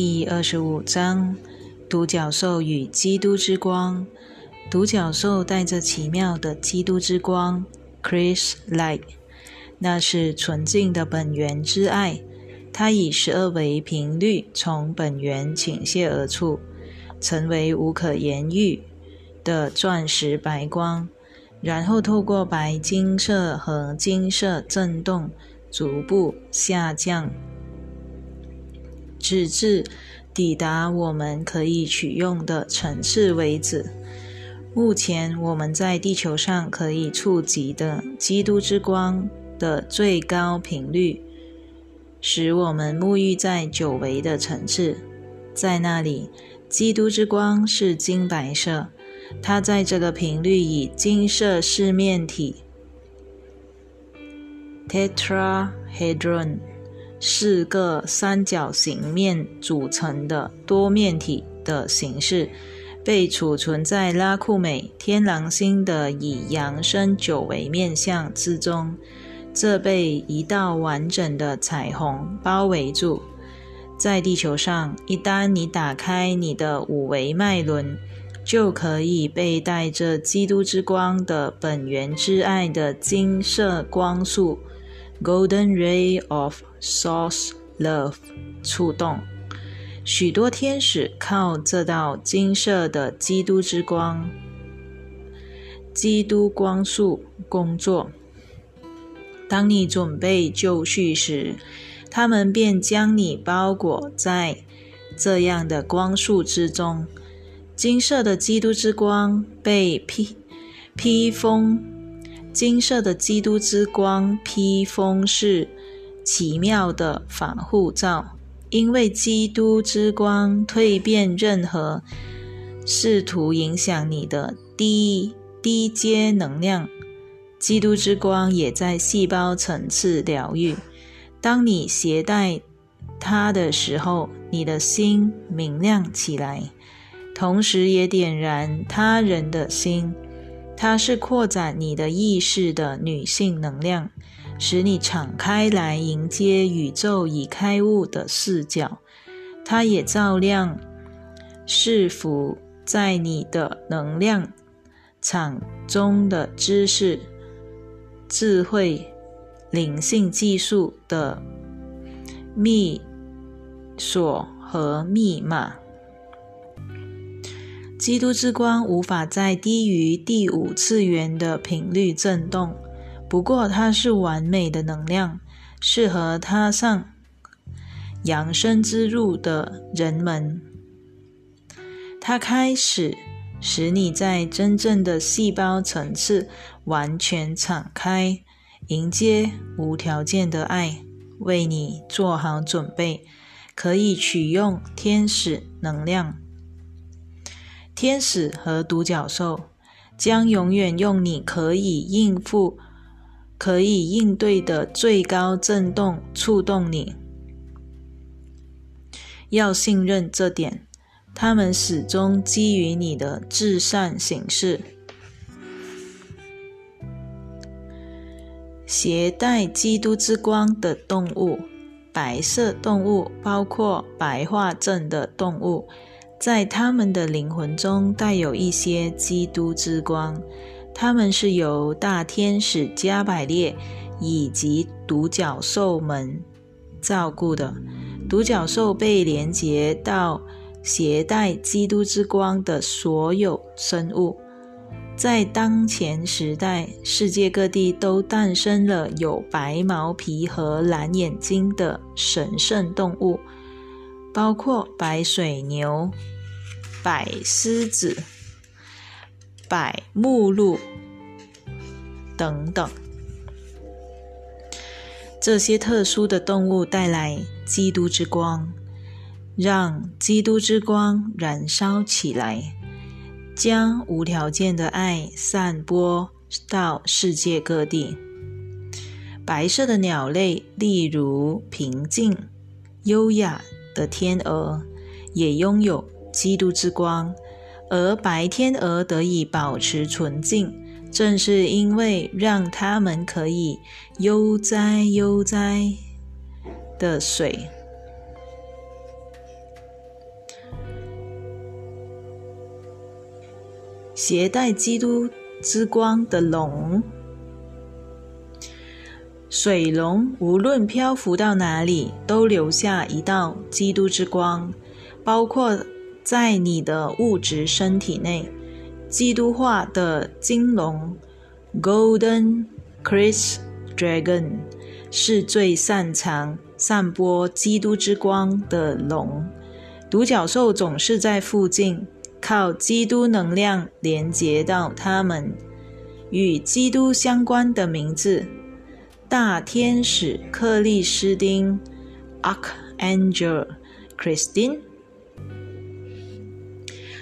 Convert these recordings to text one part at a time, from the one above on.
第二十五章：独角兽与基督之光。独角兽带着奇妙的基督之光 （Christ Light），那是纯净的本源之爱。它以十二维频率从本源倾泻而出，成为无可言喻的钻石白光，然后透过白金色和金色振动，逐步下降。直至抵达我们可以取用的层次为止。目前我们在地球上可以触及的基督之光的最高频率，使我们沐浴在久违的层次。在那里，基督之光是金白色，它在这个频率以金色四面体 （tetrahedron）。四个三角形面组成的多面体的形式，被储存在拉库美天狼星的以扬升九维面相之中。这被一道完整的彩虹包围住。在地球上，一旦你打开你的五维脉轮，就可以被带着基督之光的本源之爱的金色光束。Golden ray of source love 触动，许多天使靠这道金色的基督之光、基督光束工作。当你准备就绪时，他们便将你包裹在这样的光束之中。金色的基督之光被披披风。金色的基督之光披风是奇妙的防护罩，因为基督之光蜕变任何试图影响你的低低阶能量。基督之光也在细胞层次疗愈。当你携带它的时候，你的心明亮起来，同时也点燃他人的心。它是扩展你的意识的女性能量，使你敞开来迎接宇宙已开悟的视角。它也照亮、是否在你的能量场中的知识、智慧、灵性技术的密锁和密码。基督之光无法在低于第五次元的频率震动，不过它是完美的能量，适合踏上养生之路的人们。它开始使你在真正的细胞层次完全敞开，迎接无条件的爱，为你做好准备，可以取用天使能量。天使和独角兽将永远用你可以应付、可以应对的最高震动触动你。要信任这点，他们始终基于你的至善行事。携带基督之光的动物，白色动物包括白化症的动物。在他们的灵魂中带有一些基督之光，他们是由大天使加百列以及独角兽们照顾的。独角兽被连接到携带基督之光的所有生物。在当前时代，世界各地都诞生了有白毛皮和蓝眼睛的神圣动物。包括白水牛、白狮子、白目鹿等等，这些特殊的动物带来基督之光，让基督之光燃烧起来，将无条件的爱散播到世界各地。白色的鸟类，例如平静、优雅。的天鹅也拥有基督之光，而白天鹅得以保持纯净正是因为让他们可以悠哉悠哉的水携带基督之光的龙水龙无论漂浮到哪里都留下一道基督之光包括在你的物质身体内。基督化的金龙 （Golden Christ Dragon） 是最擅长散播基督之光的龙。独角兽总是在附近，靠基督能量连接到他们与基督相关的名字。大天使克利斯汀 （Archangel Christine）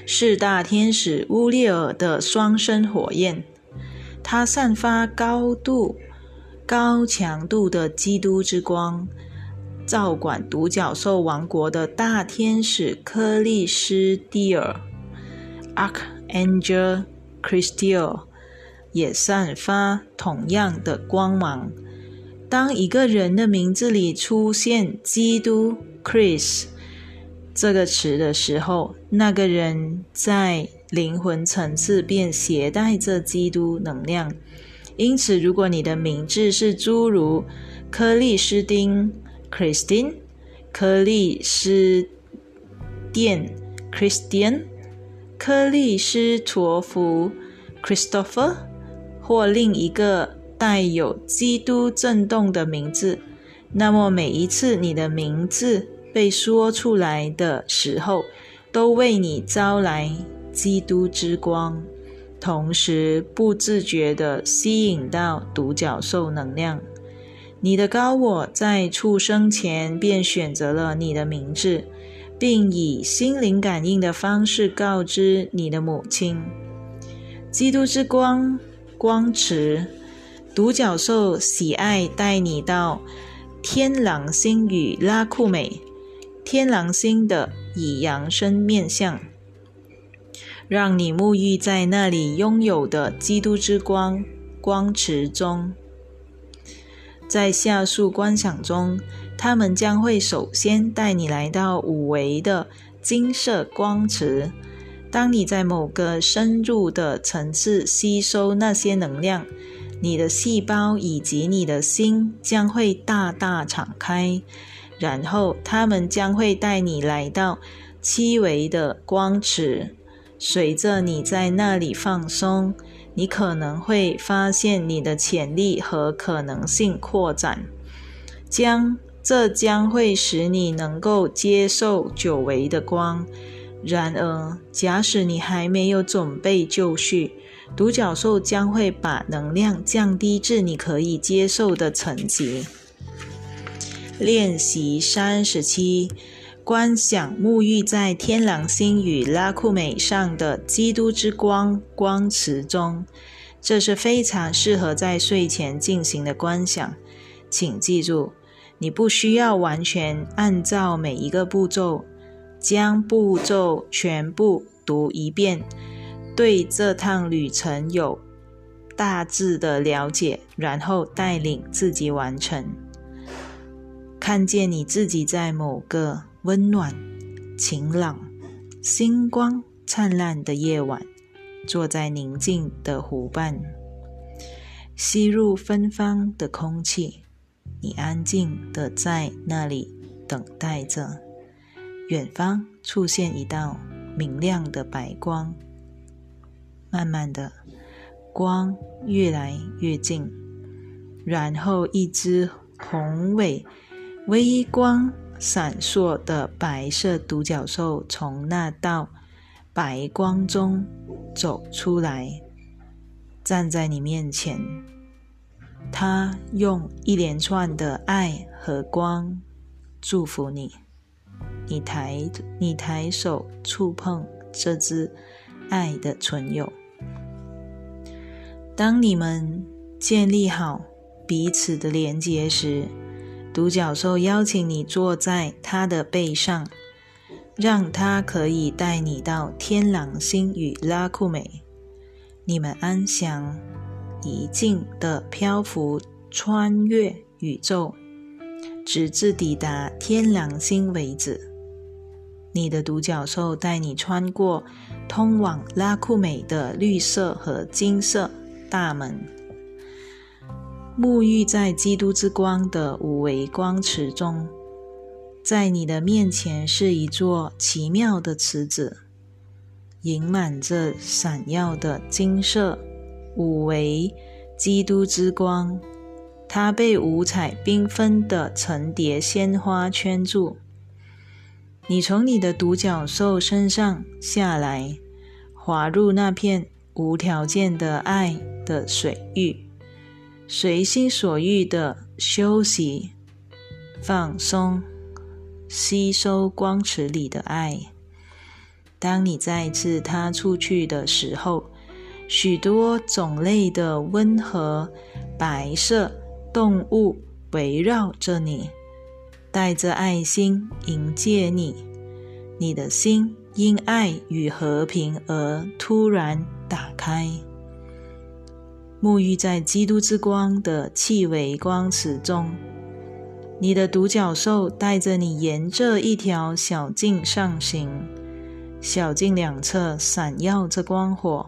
是大天使乌列尔的双生火焰，它散发高度、高强度的基督之光。照管独角兽王国的大天使克利斯蒂尔 （Archangel Christiel） 也散发同样的光芒。当一个人的名字里出现“基督 ”（Christ） 这个词的时候，那个人在灵魂层次便携带着基督能量。因此，如果你的名字是诸如克利斯汀 （Christine）、克利斯甸 （Christian）、克利斯托弗 （Christopher） 或另一个。带有基督震动的名字，那么每一次你的名字被说出来的时候，都为你招来基督之光，同时不自觉地吸引到独角兽能量。你的高我在出生前便选择了你的名字，并以心灵感应的方式告知你的母亲：基督之光光池。独角兽喜爱带你到天狼星与拉库美，天狼星的以阳生面相，让你沐浴在那里拥有的基督之光光池中。在下述观想中，他们将会首先带你来到五维的金色光池。当你在某个深入的层次吸收那些能量。你的细胞以及你的心将会大大敞开，然后他们将会带你来到七维的光池。随着你在那里放松，你可能会发现你的潜力和可能性扩展，将这将会使你能够接受久违的光。然而，假使你还没有准备就绪，独角兽将会把能量降低至你可以接受的层级。练习三十七：观想沐浴在天狼星与拉库美上的基督之光光池中。这是非常适合在睡前进行的观想。请记住，你不需要完全按照每一个步骤，将步骤全部读一遍。对这趟旅程有大致的了解，然后带领自己完成。看见你自己在某个温暖、晴朗、星光灿烂的夜晚，坐在宁静的湖畔，吸入芬芳的空气。你安静的在那里等待着。远方出现一道明亮的白光。慢慢的，光越来越近，然后一只宏伟、微光闪烁的白色独角兽从那道白光中走出来，站在你面前。它用一连串的爱和光祝福你。你抬，你抬手触碰这只爱的存有。当你们建立好彼此的连接时，独角兽邀请你坐在它的背上，让它可以带你到天狼星与拉库美。你们安详、怡静的漂浮，穿越宇宙，直至抵达天狼星为止。你的独角兽带你穿过通往拉库美的绿色和金色大门。沐浴在基督之光的五维光池中，在你的面前是一座奇妙的池子，盈满着闪耀的金色五维基督之光。它被五彩缤纷的层叠鲜花圈住。你从你的独角兽身上下来，滑入那片无条件的爱的水域。随心所欲的休息、放松、吸收光池里的爱。当你再次踏出去的时候，许多种类的温和白色动物围绕着你，带着爱心迎接你。你的心因爱与和平而突然打开。沐浴在基督之光的气味光池中，你的独角兽带着你沿着一条小径上行。小径两侧闪耀着光火，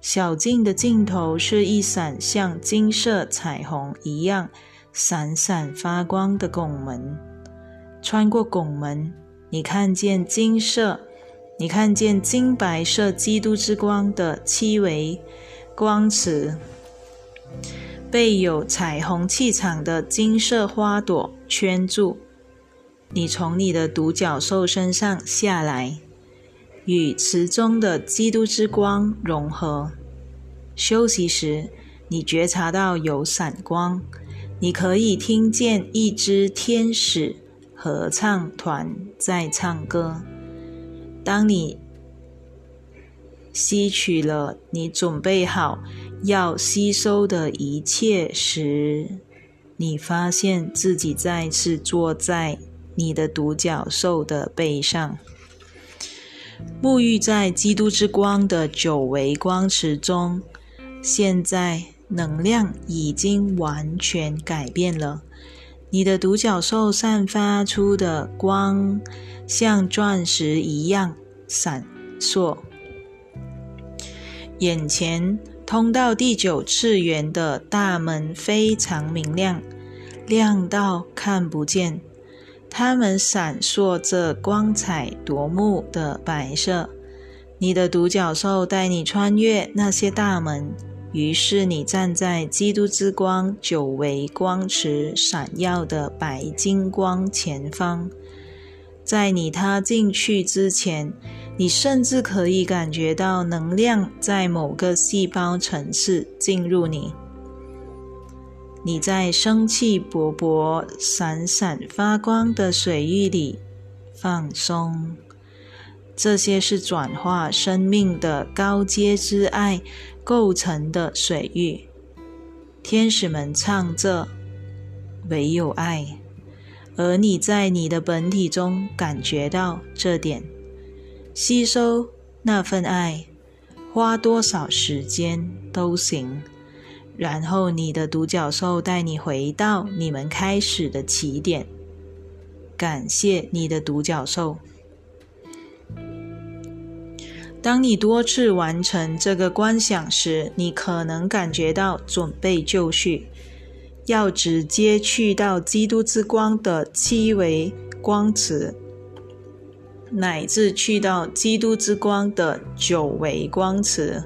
小径的尽头是一闪像金色彩虹一样闪闪发光的拱门。穿过拱门，你看见金色，你看见金白色基督之光的七维。光池被有彩虹气场的金色花朵圈住。你从你的独角兽身上下来，与池中的基督之光融合。休息时，你觉察到有闪光，你可以听见一支天使合唱团在唱歌。当你吸取了你准备好要吸收的一切时，你发现自己再次坐在你的独角兽的背上，沐浴在基督之光的九维光池中。现在能量已经完全改变了，你的独角兽散发出的光像钻石一样闪烁。眼前通到第九次元的大门非常明亮，亮到看不见。它们闪烁着光彩夺目的白色。你的独角兽带你穿越那些大门，于是你站在基督之光久违光池闪耀的白金光前方。在你踏进去之前。你甚至可以感觉到能量在某个细胞层次进入你。你在生气勃勃、闪闪发光的水域里放松。这些是转化生命的高阶之爱构成的水域。天使们唱着“唯有爱”，而你在你的本体中感觉到这点。吸收那份爱，花多少时间都行。然后你的独角兽带你回到你们开始的起点。感谢你的独角兽。当你多次完成这个观想时，你可能感觉到准备就绪，要直接去到基督之光的七维光池。乃至去到基督之光的九维光池，